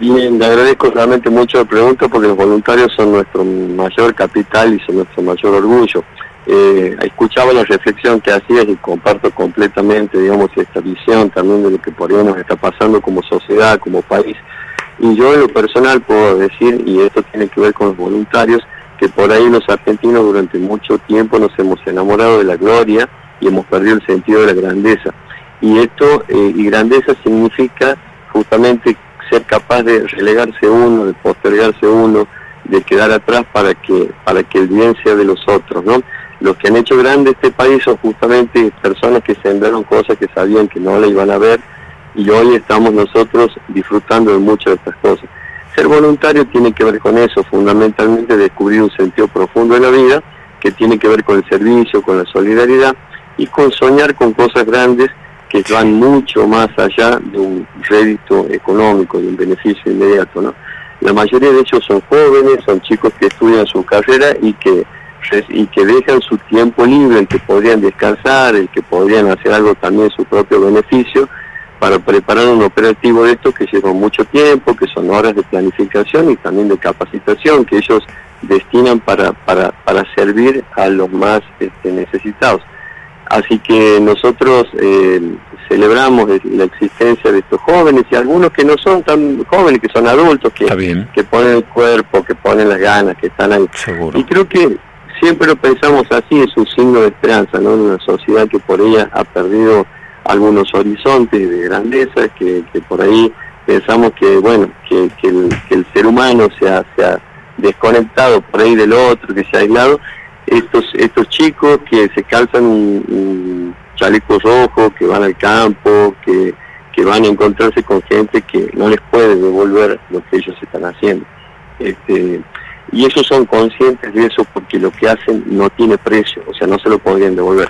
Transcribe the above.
Bien, le agradezco realmente mucho la pregunta porque los voluntarios son nuestro mayor capital y son nuestro mayor orgullo. Eh, escuchaba la reflexión que hacías y comparto completamente, digamos, esta visión también de lo que por ahí nos está pasando como sociedad, como país. Y yo en lo personal puedo decir, y esto tiene que ver con los voluntarios, que por ahí los argentinos durante mucho tiempo nos hemos enamorado de la gloria y hemos perdido el sentido de la grandeza. Y esto, eh, y grandeza significa justamente ser capaz de relegarse uno, de postergarse uno, de quedar atrás para que, para que el bien sea de los otros, ¿no? Los que han hecho grande este país son justamente personas que sembraron cosas que sabían que no le iban a ver y hoy estamos nosotros disfrutando de muchas de estas cosas. Ser voluntario tiene que ver con eso, fundamentalmente descubrir un sentido profundo de la vida que tiene que ver con el servicio, con la solidaridad y con soñar con cosas grandes que van mucho más allá de un rédito económico, de un beneficio inmediato. La mayoría de ellos son jóvenes, son chicos que estudian su carrera y que, y que dejan su tiempo libre, el que podrían descansar, el que podrían hacer algo también su propio beneficio, para preparar un operativo de esto que lleva mucho tiempo, que son horas de planificación y también de capacitación que ellos destinan para, para, para servir a los más este, necesitados. Así que nosotros eh, celebramos la existencia de estos jóvenes y algunos que no son tan jóvenes, que son adultos, que, que ponen el cuerpo, que ponen las ganas, que están ahí. Y creo que siempre lo pensamos así, es un signo de esperanza, ¿no? En una sociedad que por ella ha perdido algunos horizontes de grandeza, que, por ahí pensamos que, bueno, que, el, ser humano se ha, se ha desconectado por ahí del otro, que se ha aislado, estos estos chicos que se calzan un, chaleco rojo, que van al campo, que, que van a encontrarse con gente que no les puede devolver lo que ellos están haciendo. Este, y ellos son conscientes de eso porque lo que hacen no tiene precio, o sea, no se lo podrían devolver.